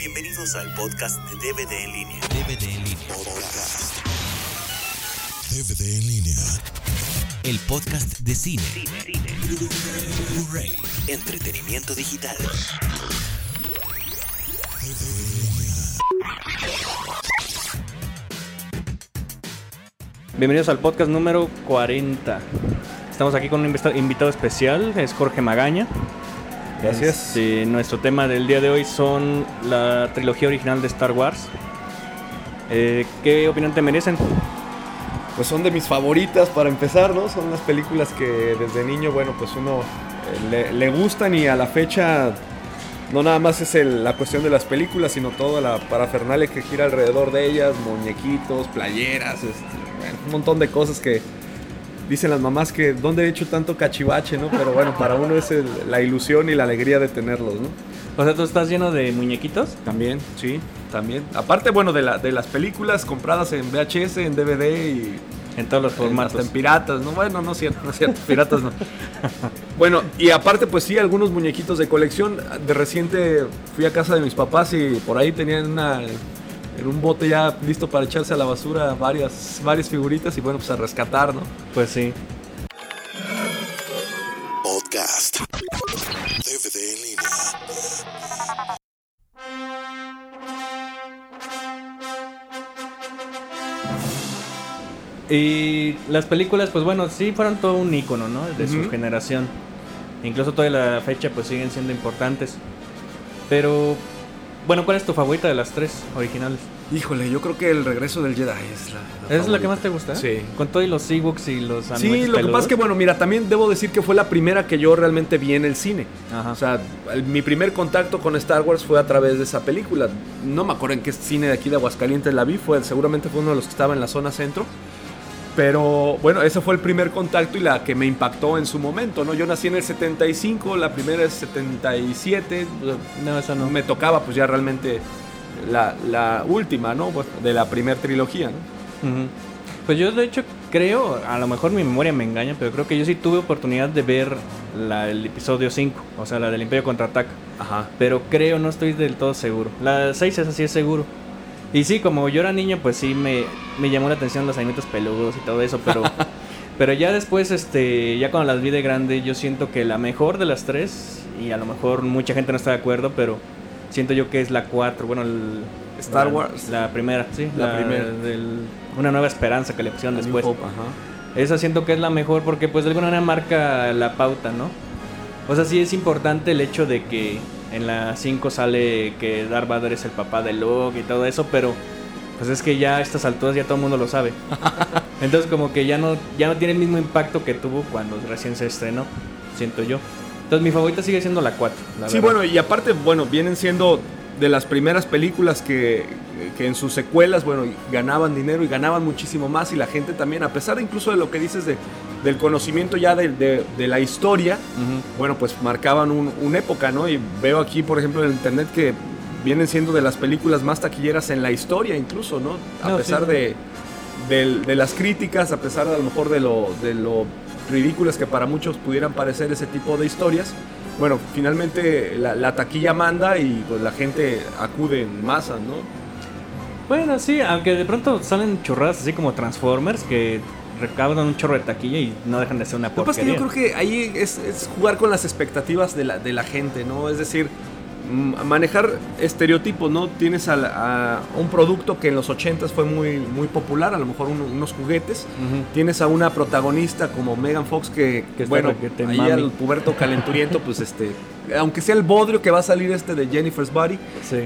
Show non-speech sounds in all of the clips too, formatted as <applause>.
Bienvenidos al podcast de DVD en línea. DVD en línea. Podcast. DVD en línea. El podcast de cine. Blu-ray. Entretenimiento digital. Bienvenidos al podcast número 40. Estamos aquí con un invita- invitado especial, es Jorge Magaña. Gracias. Este, nuestro tema del día de hoy son la trilogía original de Star Wars. Eh, ¿Qué opinión te merecen? Pues son de mis favoritas para empezar, ¿no? Son las películas que desde niño, bueno, pues uno eh, le, le gustan y a la fecha no nada más es el- la cuestión de las películas, sino toda la parafernalia que gira alrededor de ellas, muñequitos, playeras, este, un montón de cosas que dicen las mamás que dónde he hecho tanto cachivache, ¿no? Pero bueno, para uno es el- la ilusión y la alegría de tenerlos, ¿no? O sea, tú estás lleno de muñequitos. También, sí, también. Aparte, bueno, de, la, de las películas compradas en VHS, en DVD y En todos los Hasta formatos. en piratas, ¿no? Bueno, no es cierto, no es cierto, piratas no. <laughs> Bueno, y aparte, pues sí, algunos muñequitos de colección. De reciente fui a casa de mis papás y por ahí tenían una, en un bote ya listo para echarse a la basura varias, varias figuritas y bueno, pues a rescatar, ¿no? Pues sí. Podcast. DVD en línea. Y las películas, pues bueno, sí fueron todo un icono, ¿no? De su generación. Incluso toda la fecha, pues siguen siendo importantes. Pero, bueno, ¿cuál es tu favorita de las tres originales? Híjole, yo creo que el regreso del Jedi es la. ¿Esa es la que más te gusta? Sí. Con todo y los Ewoks y los Sí, lo que pasa es que, peludos. bueno, mira, también debo decir que fue la primera que yo realmente vi en el cine. Ajá. O sea, el- mi primer contacto con Star Wars fue a través de esa película. No me acuerdo en qué cine de aquí de Aguascalientes la vi, fue, seguramente fue uno de los que estaba en la zona centro. Pero bueno, ese fue el primer contacto y la que me impactó en su momento, ¿no? Yo nací en el 75, la primera es 77, No, esa no. me tocaba pues ya realmente la, la última, ¿no? Pues, de la primera trilogía, ¿no? Pues yo de hecho creo, a lo mejor mi memoria me engaña, pero creo que yo sí tuve oportunidad de ver la, el episodio 5, o sea, la del Imperio Contraataca. Ajá. Pero creo, no estoy del todo seguro. La 6 es así, es seguro. Y sí, como yo era niño, pues sí me, me llamó la atención los animalitos peludos y todo eso, pero... <laughs> pero ya después, este, ya cuando las vi de grande, yo siento que la mejor de las tres, y a lo mejor mucha gente no está de acuerdo, pero siento yo que es la 4, bueno, el... Star la- Wars. La primera, sí. La primera. del- una nueva esperanza que le pusieron después. Hope, ajá. Esa siento que es la mejor porque pues de alguna manera marca la pauta, ¿no? O sea, sí es importante el hecho de que en la 5 sale que Darth Vader es el papá de Luke y todo eso, pero pues es que ya a estas alturas ya todo el mundo lo sabe. <laughs> Entonces como que ya no, ya no tiene el mismo impacto que tuvo cuando recién se estrenó, siento yo. Entonces mi favorita sigue siendo la 4. la Sí, verdad. bueno, y aparte, bueno, vienen siendo de las primeras películas que, que en sus secuelas, bueno, ganaban dinero y ganaban muchísimo más y la gente también, a pesar de incluso de lo que dices de, del conocimiento ya de, de- de la historia, bueno, pues marcaban un- una época, ¿no? Y veo aquí, por ejemplo, en internet que vienen siendo de las películas más taquilleras en la historia incluso, ¿no? A No, pesar sí. de, de las críticas, a pesar a lo mejor de lo, de lo ridículas que para muchos pudieran parecer ese tipo de historias. Bueno, finalmente la, la taquilla manda y pues la gente acude en masa, ¿no? Bueno, sí, aunque de pronto salen churradas así como Transformers que recaudan un chorro de taquilla y no dejan de ser una Lo que pasa es que porquería. yo creo que ahí es, es jugar con las expectativas de la, de la gente, ¿no? Es decir, manejar estereotipos, ¿no? Tienes a, un producto que en los 80s fue muy, muy popular, a lo mejor un- unos juguetes. Tienes a una protagonista como Megan Fox que, Que bueno, requete ahí mami. al puberto calenturiento, pues este, aunque sea el bodrio que va a salir este de Jennifer's Body, Sí.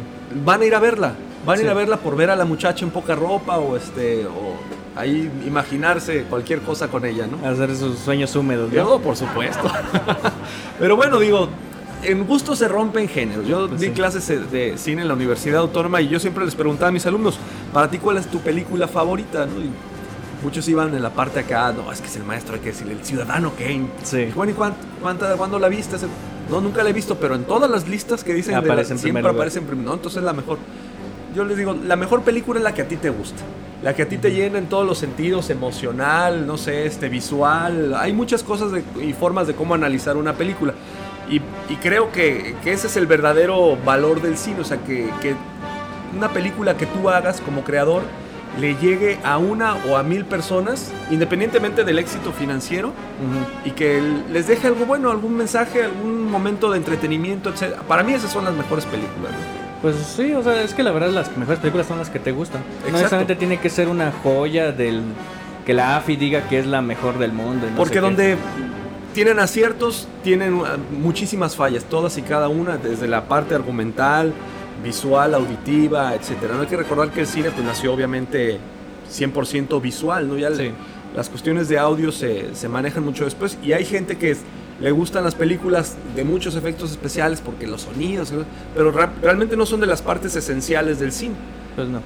van a ir a verla. Van a ir a verla por ver a la muchacha en poca ropa o este, o ahí imaginarse cualquier cosa con ella, ¿no? Hacer sus sueños húmedos, ¿no? Yo, por supuesto. <laughs> Pero bueno, digo, en gusto se rompen géneros. Yo Pues di sí. clases de- cine en la Universidad Autónoma y yo siempre les preguntaba a mis alumnos, ¿para ti cuál es tu película favorita? ¿no? Y muchos iban en la parte acá, no, es que es el maestro, hay que decirle, el ciudadano Kane. Sí. Y, Bueno, ¿y cuán- cuánta- cuándo la viste? No, nunca la he visto, pero en todas las listas que dicen de la- siempre aparece en primer No, entonces es la mejor. Yo les digo, la mejor película es la que a ti te gusta. La que a ti te llena en todos los sentidos, emocional, no sé, este, visual. Hay muchas cosas de- y formas de cómo analizar una película. Y y creo que, que ese es el verdadero valor del cine, o sea, que, que una película que tú hagas como creador le llegue a una o a mil personas, independientemente del éxito financiero, y que les deje algo bueno, algún mensaje, algún momento de entretenimiento, etc. Para mí esas son las mejores películas. ¿no? Pues sí, o sea, es que la verdad las mejores películas son las que te gustan. No Exacto. necesariamente tiene que ser una joya del que la AFI diga que es la mejor del mundo. no Porque donde tienen aciertos, tienen uh, muchísimas fallas, todas y cada una, desde la parte argumental, visual, auditiva, etcétera. No hay que recordar que el cine pues, nació obviamente 100% visual, ¿no? Ya las cuestiones de audio se, se manejan mucho después y hay gente que es- le gustan las películas de muchos efectos especiales porque los sonidos, pero realmente no son de las partes esenciales del cine. Pues no,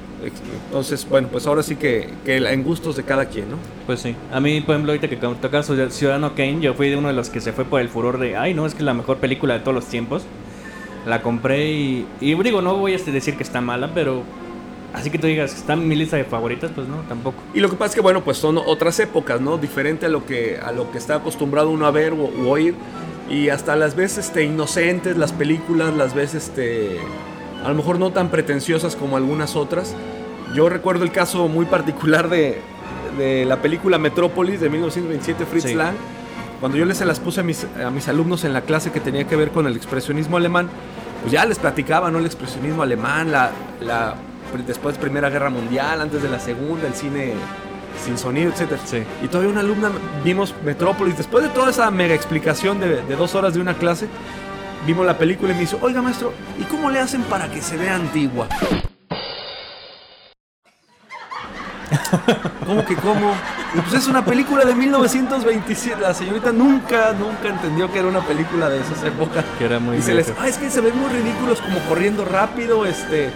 Entonces, bueno, pues ahora sí que, que en gustos de cada quien, ¿no? pues sí. A mí, por ejemplo, ahorita que tocas Ciudadano Kane, yo fui de uno de los que se fue por el furor de, ay, no, es que es la mejor película de todos los tiempos. La compré y, y digo, no voy a decir que está mala, pero así que tú digas, está en mi lista de favoritas, pues no, tampoco. Y lo que pasa es que, bueno, pues son otras épocas, ¿no? Diferente a lo que, a lo que está acostumbrado uno a ver o, u oír. Y hasta las veces este, inocentes, las películas, las veces este, a lo mejor no tan pretenciosas como algunas otras. Yo recuerdo el caso muy particular de, de la película Metrópolis de 1927, Fritz Sí. Lang. Cuando yo les se las puse a mis, a mis alumnos en la clase que tenía que ver con el expresionismo alemán, pues ya les platicaba, ¿no? El expresionismo alemán, la, la después Primera Guerra Mundial, antes de la Segunda, el cine sin sonido, etcétera. Sí. Y todavía una alumna vimos Metrópolis, después de toda esa mega explicación de, de dos horas de una clase, vimos la película y me dijo, oiga maestro, ¿y cómo le hacen para que se vea antigua? <laughs> ¿Cómo que cómo? Y pues es una película de 1927. La señorita nunca, nunca entendió que era una película de esas épocas. Que era muy y se les, ah, es que se ven muy ridículos como corriendo rápido, este,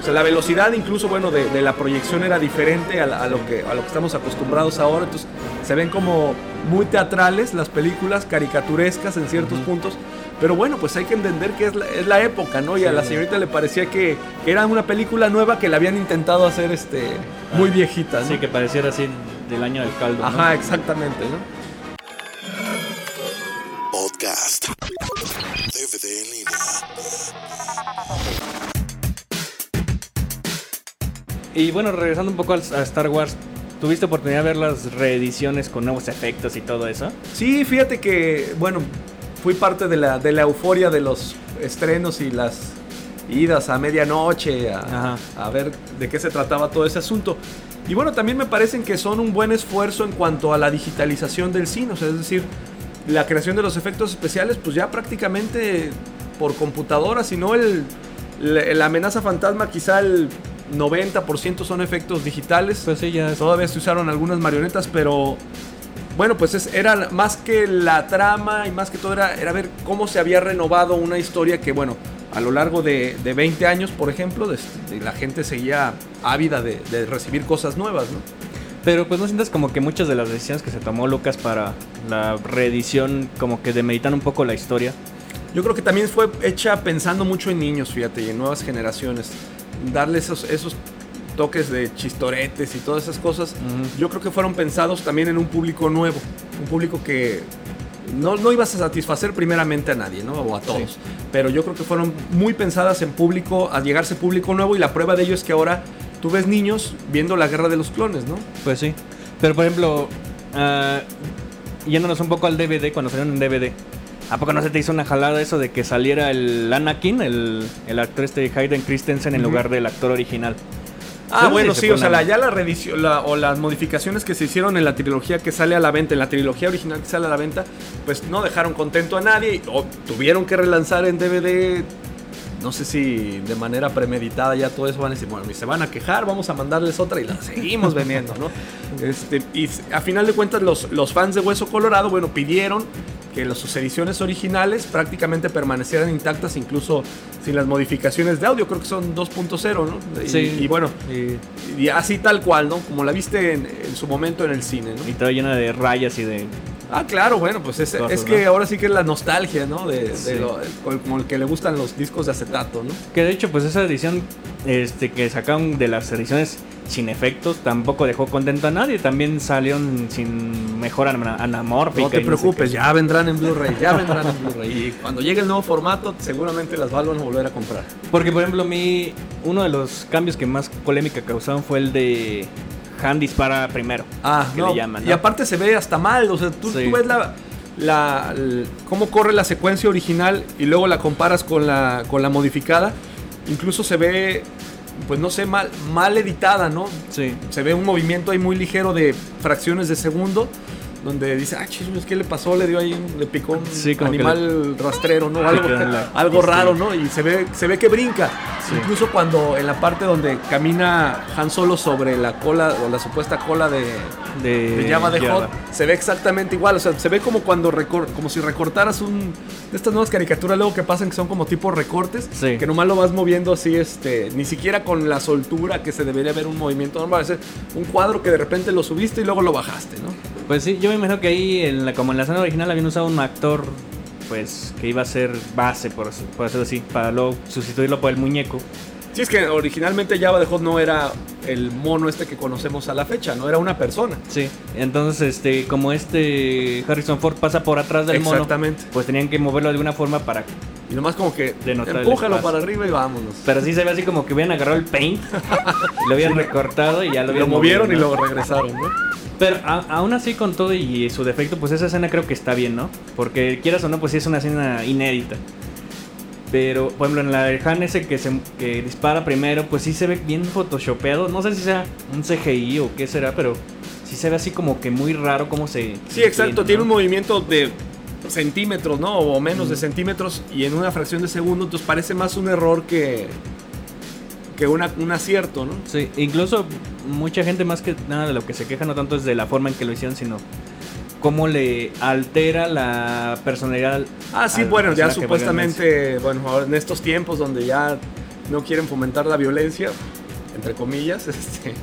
o sea, la velocidad incluso, bueno, de, de la proyección era diferente a, la- a lo que, a lo que estamos acostumbrados ahora, entonces se ven como muy teatrales las películas, caricaturescas en ciertos puntos, pero bueno, pues hay que entender que es la, es la época, ¿no? Y a la señorita le parecía que, que era una película nueva que la habían intentado hacer, este, muy viejita, ¿no? Así que pareciera así del año del caldo. ¿no? Ajá, exactamente, ¿no? Y bueno, regresando un poco a Star Wars, ¿tuviste oportunidad de ver las reediciones con nuevos efectos y todo eso? Sí, fíjate que, bueno, fui parte de la, de la euforia de los estrenos y las idas a medianoche a, ver de qué se trataba todo ese asunto. Y bueno, también me parecen que son un buen esfuerzo en cuanto a la digitalización del cine, o sea, es decir, la creación de los efectos especiales, pues ya prácticamente por computadora, si no el, la, la amenaza fantasma, quizá el 90% son efectos digitales. Pues sí, ya. Todavía se usaron algunas marionetas, pero bueno, pues es- era más que la trama y más que todo era, era ver cómo se había renovado una historia que, bueno, a lo largo de, de 20 años, por ejemplo, de- de la gente seguía ávida de, de recibir cosas nuevas, ¿no? Pero pues no sientas como que muchas de las decisiones que se tomó Lucas para la reedición como que demeritan un poco la historia. Yo creo que también fue hecha pensando mucho en niños, fíjate, y en nuevas generaciones. Darle esos, esos toques de chistoretes y todas esas cosas, yo creo que fueron pensados también en un público nuevo, un público que no, no ibas a satisfacer primeramente a nadie, ¿no? O a todos. Sí. Pero yo creo que fueron muy pensadas en público, a llegarse público nuevo, y la prueba de ello es que ahora tú ves niños viendo la guerra de los clones, ¿no? Pues sí. Pero por ejemplo, ah, yéndonos un poco al DVD, cuando salieron en DVD, ¿a poco no se te hizo una jalada eso de que saliera el Anakin, el, el actor este Hayden Christensen, en lugar del actor original? Ah, bueno, se sí, o sea, la- ya la reedición la- o las modificaciones que se hicieron en la trilogía que sale a la venta, en la trilogía original que sale a la venta, pues no dejaron contento a nadie o tuvieron que relanzar en DVD. No sé si de manera premeditada ya todo eso van a decir, bueno, se van a quejar, vamos a mandarles otra y la seguimos vendiendo, ¿no? <laughs> Este, y a final de cuentas los, los fans de Hueso Colorado, bueno, pidieron que sus ediciones originales prácticamente permanecieran intactas, incluso sin las modificaciones de audio, creo que son 2.0, ¿no? Y- Sí. y bueno, Y, y así tal cual, ¿no? Como la viste en, en su momento en el cine, ¿no? y toda llena de rayas y de... Ah, claro, bueno, pues es, Cosas, es que ¿no? ahora sí que es la nostalgia, ¿no? De, de Sí. lo- como el que le gustan los discos de acetato, ¿no? Que de hecho, pues esa edición este, que sacaron de las ediciones sin efectos, tampoco dejó contento a nadie. También salieron sin mejor ana- anamórfica. No te sé preocupes, ya vendrán en Blu-ray, ya vendrán en Blu-ray. Y cuando llegue el nuevo formato, seguramente las van a volver a comprar. Porque, por ejemplo, a mí, uno de los cambios que más polémica causaron fue el de Han dispara primero. Ah, que no, le llaman, y aparte se ve hasta mal, o sea, tú, Sí. tú ves la, la- el- cómo corre la secuencia original y luego la comparas con la, con la modificada, incluso se ve, pues no sé, mal, mal editada, ¿no? Sí. Se ve un movimiento ahí muy ligero de fracciones de segundo, donde dice, ah, chismes, ¿qué le pasó? Le dio ahí, un- le picó un Sí, animal rastrero, ¿no? Algo, la- raro, ¿no? Y se ve, se ve que brinca. Sí. Incluso cuando en la parte donde camina Han Solo sobre la cola, o la supuesta cola de, De, de Java de. Hot se ve exactamente igual, o sea, se ve como cuando recor- como si recortaras un de estas nuevas caricaturas luego que pasan que son como tipo recortes, Sí. que nomás lo vas moviendo así este, ni siquiera con la soltura que se debería ver un movimiento normal, es un cuadro que de repente lo subiste y luego lo bajaste, ¿no? Pues sí, yo me imagino que ahí, en la, como en la escena original, habían usado un actor, pues, que iba a ser base, por, por decirlo así, para luego sustituirlo por el muñeco. Sí, es que originalmente Java de Hot no era el mono este que conocemos a la fecha, no era una persona. Sí. Entonces, este, como este Harrison Ford pasa por atrás del mono, Exactamente. pues tenían que moverlo de alguna forma para... Y nomás como que empújalo para arriba y vámonos. Pero sí se ve así como que hubieran agarrado el paint, <laughs> lo habían recortado y ya lo Lo habían movieron y movido, ¿no? lo regresaron, ¿no? Pero a- aún así con todo y su defecto, pues esa escena creo que está bien, ¿no? Porque quieras o no, pues sí es una escena inédita. Pero, por ejemplo, en la de Han ese que, se, que dispara primero, pues sí se ve bien photoshopeado. No sé si sea un CGI o qué será, pero sí se ve así como que muy raro cómo se... Sí, exacto. ¿no? Tiene un movimiento de centímetros, ¿no? O menos de centímetros y en una fracción de segundo. Entonces parece más un error que, que una- un acierto, ¿no? Sí, incluso mucha gente más que nada de lo que se queja no tanto es de la forma en que lo hicieron, sino cómo le altera la personalidad. Ah, sí, bueno, ya supuestamente, bueno, en estos tiempos donde ya no quieren fomentar la violencia, entre comillas, <laughs> este,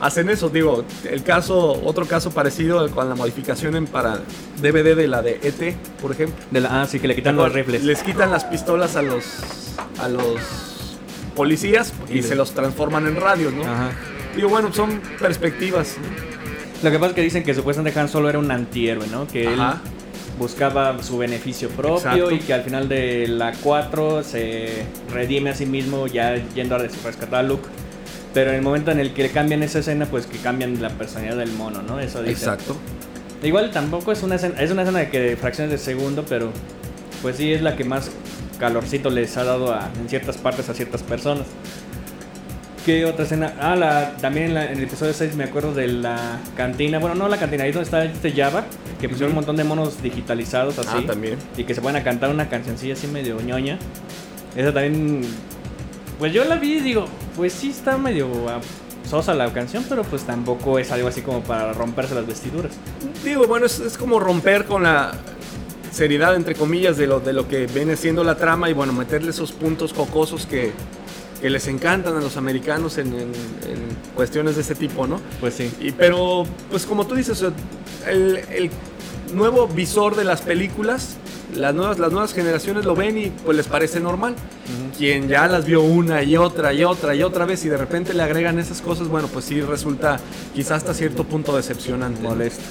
hacen eso. Digo, el caso, otro caso parecido con la modificación en para DVD de la de ET, por ejemplo. De la, ah, sí, que le quitan los rifles. Les quitan las pistolas a los a los policías y, se los transforman en radios, ¿no? Ajá. Digo, bueno, son perspectivas. Lo que pasa es que dicen que supuestamente Han Solo era un antihéroe, ¿no? Que Ajá. él buscaba su beneficio propio Exacto. y que al final de la 4 se redime a sí mismo ya yendo a rescatar a Luke. Pero en el momento en el que cambian esa escena, pues que cambian la personalidad del mono, ¿no? Eso dicen. Exacto. Igual tampoco es una escena, es una escena de que de fracciones de segundo, pero pues sí es la que más calorcito les ha dado a- en ciertas partes a ciertas personas. ¿Qué otra escena? Ah, la, también en, la- en el episodio 6 me acuerdo de la cantina. Bueno, no la cantina, ahí donde está este Java, que pusieron un montón de monos digitalizados así. Ah, también. Y que se pueden a cantar una cancioncilla así medio ñoña. Esa también. Pues yo la vi y digo, pues sí está medio ah, sosa la canción, pero pues tampoco es algo así como para romperse las vestiduras. Digo, bueno, es, es como romper con la seriedad, entre comillas, de lo, de lo que viene siendo la trama y bueno, meterle esos puntos jocosos que, que les encantan a los americanos en, en- en cuestiones de ese tipo, ¿no? Pues sí. Y, pero, pues como tú dices, el, el nuevo visor de las películas, las nuevas, las nuevas generaciones lo ven y pues les parece normal. Quien ya las vio una y otra y otra y otra vez y de repente le agregan esas cosas, bueno, pues sí resulta quizás hasta cierto punto decepcionante. Molesto.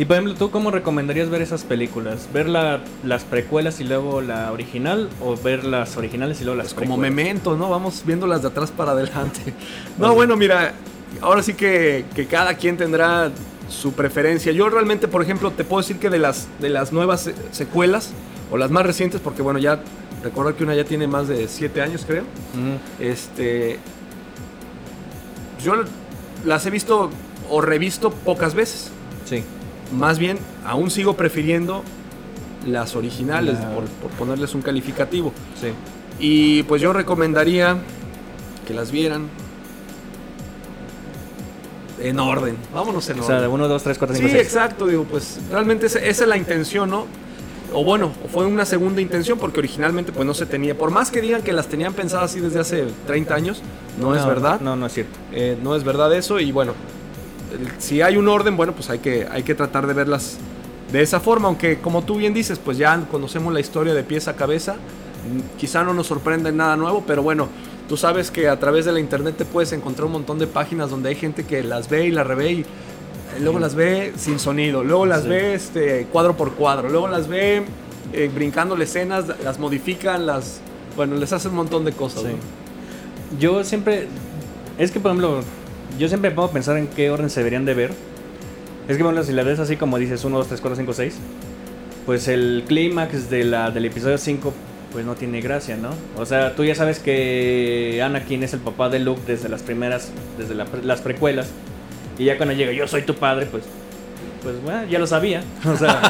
Y por ejemplo, ¿tú cómo recomendarías ver esas películas? ¿Ver la- las precuelas y luego la original? ¿O ver las originales y luego las Pues como memento, ¿no? Vamos viéndolas de atrás para adelante. <laughs> No, bueno, mira, ahora sí que, que cada quien tendrá su preferencia. Yo realmente, por ejemplo, te puedo decir que de las, de las nuevas se- secuelas, o las más recientes, porque bueno, ya recordar que una ya tiene más de 7 años, creo. Ujú. Este. Yo las he visto o revisto pocas veces. Sí. Más bien, aún sigo prefiriendo las originales, por, por ponerles un calificativo. Sí. Y pues yo recomendaría que las vieran en orden. Vámonos en O sea, de orden. 1, 2, 3, 4, Sí, 5, 6. exacto, digo, pues realmente esa, esa es la intención, ¿no? O bueno, fue una segunda intención porque originalmente pues no se tenía. Por más que digan que las tenían pensadas así desde hace 30 años, no, es verdad. No, no es cierto. Eh, no es verdad eso y bueno, si hay un orden, bueno, pues hay que, hay que tratar de verlas de esa forma, aunque como tú bien dices, pues ya conocemos la historia de pies a cabeza, mm, quizá no nos sorprende nada nuevo, pero bueno, tú sabes que a través de la internet te puedes encontrar un montón de páginas donde hay gente que las ve y las revé y eh, luego las ve sin sonido, luego las Sí. ve este, cuadro por cuadro, luego las ve eh, brincándole escenas, las modifican, las... Bueno, les hacen un montón de cosas. Sí. ¿no? Yo siempre. Es que, por ejemplo, yo siempre me pongo a pensar en qué orden se deberían de ver. Es que, ejemplo, si la ves así como dices 1, 2, 3, 4, 5, 6, pues el clímax de del episodio 5, pues no tiene gracia, ¿no? O sea, tú ya sabes que Anakin es el papá de Luke desde las primeras, desde la las precuelas. Y ya cuando llega, yo soy tu padre, pues. Pues bueno, ya lo sabía. <laughs> O sea.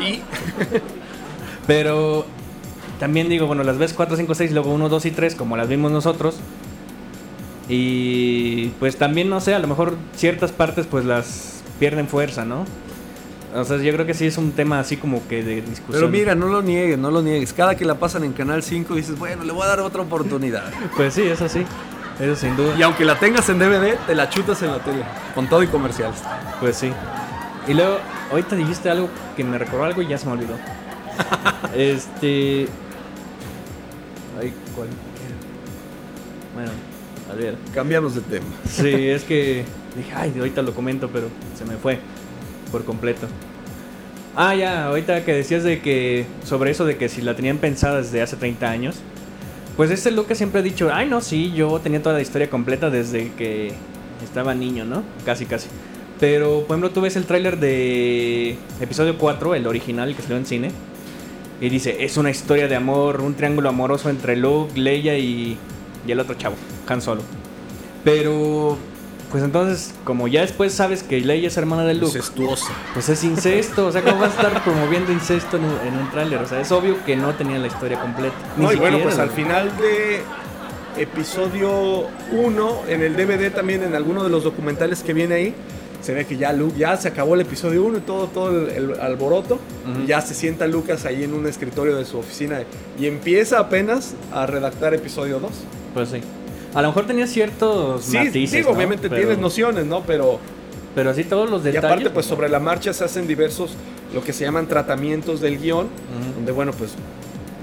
Y <laughs> Pero también digo, bueno, las ves 4, 5, 6, luego 1, 2 y 3, como las vimos nosotros. Y pues también, no sé, a lo mejor ciertas partes pues las pierden fuerza, ¿no? O sea, yo creo que sí es un tema así como que de discusión. Pero mira, no lo niegues, no lo niegues. Cada que la pasan en Canal 5 dices, bueno, le voy a dar otra oportunidad. <laughs> Pues sí, eso sí. Eso sin duda. y aunque la tengas en DVD, te la chutas en la tele. Con todo y comerciales. Pues sí. Y luego, ahorita dijiste algo que me recordó algo y ya se me olvidó. <laughs> este. Ay, ¿cuál? Bueno, Cambiamos de tema. Sí, es que dije, ay, ahorita lo comento, pero se me fue por completo. Ah, ya, ahorita que decías de que sobre eso de que si la tenían pensada desde hace 30 años, pues este Lucas siempre ha dicho, ay, no, sí, yo tenía toda la historia completa desde que estaba niño, ¿no? Casi, casi. Pero, por ejemplo, tú ves el tráiler de episodio 4, el original el que salió en cine, y dice, es una historia de amor, un triángulo amoroso entre Luke, Leia y, y el otro chavo, Han Solo. Pero, pues entonces, como ya después sabes que Leia es hermana de Luke, Incestuosa. pues es incesto. O sea, ¿cómo vas a estar promoviendo incesto en un, un tráiler? O sea, es obvio que no tenía la historia completa. Ni No, y bueno, siquiera, pues al güey. final de episodio 1, en el DVD también, en alguno de los documentales que viene ahí, se ve que ya Luke, ya se acabó el episodio 1 y todo, todo el, el alboroto. Ujú. y ya se sienta Lucas ahí en un escritorio de su oficina y empieza apenas a redactar episodio 2. Pues sí. A lo mejor tenía ciertos Sí, matices, digo, ¿no? obviamente Pero- tienes nociones, ¿no? Pero Pero así todos los y detalles. aparte, pues sobre la marcha se hacen diversos, lo que se llaman tratamientos del guion, donde, bueno, pues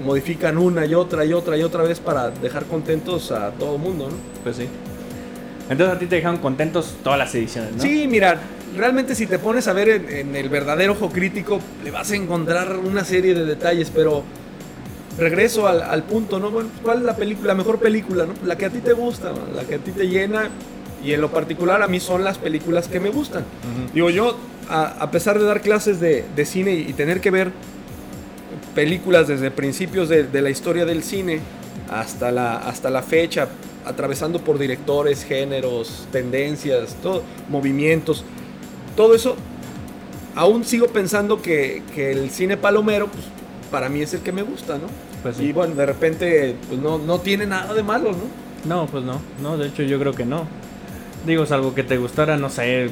modifican una y otra y otra y otra vez para dejar contentos a todo el mundo, ¿no? Pues sí. Entonces a ti te dejaron contentos todas las ediciones, ¿no? Sí, mira, realmente si te pones a ver en, en el verdadero ojo crítico, le vas a encontrar una serie de detalles, pero regreso al, al punto, ¿no? Bueno, ¿cuál es la película, la mejor película, ¿no? La que a ti te gusta, ¿no? la que a ti te llena, y en lo particular a mí son las películas que me gustan. Ujú. Digo, yo, a, a pesar de dar clases de, de cine y, y tener que ver películas desde principios de, de la historia del cine hasta la, hasta la fecha, atravesando por directores, géneros, tendencias, todo, movimientos, todo eso, aún sigo pensando que, que el cine palomero, pues, para mí es el que me gusta, ¿no? Pues sí. Y bueno, de repente, pues no, no tiene nada de malo, ¿no? No, pues no. No, de hecho yo creo que no. Digo, salvo que te gustara, no sé,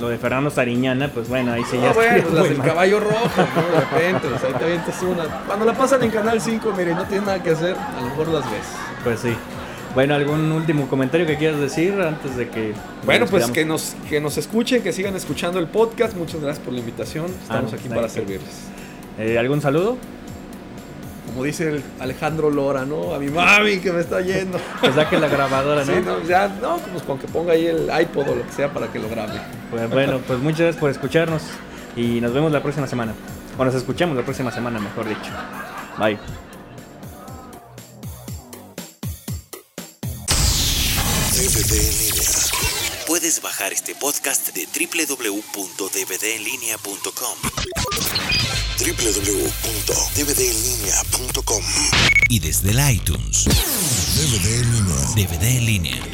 lo de Fernando Sariñana, pues bueno, ahí sí ya Ah, bueno, estaría las del mal. caballo rojo, ¿no? De repente, pues ahí te avientas una. Cuando la pasan en Canal 5, mire, no tienes nada que hacer, a lo mejor las ves. Pues sí. Bueno, ¿algún último comentario que quieras decir antes de que... Bueno, pues que nos, que nos escuchen, que sigan escuchando el podcast. Muchas gracias por la invitación. Estamos no, aquí para bien. servirles. Eh, ¿Algún saludo? Como dice el Alejandro Lora, ¿no? A mi mami que me está yendo. <laughs> Pues saque la grabadora, ¿no? Sí, no, ya, no, pues con que ponga ahí el iPod o lo que sea para que lo grabe. Pues bueno, pues muchas gracias por escucharnos y nos vemos la próxima semana. O nos escuchamos la próxima semana, mejor dicho. Bye. DVD en línea. Puedes bajar este podcast de www.dvdenlinea.com www.dvdenlinea.com y desde el iTunes. DVD en línea. DVD en línea.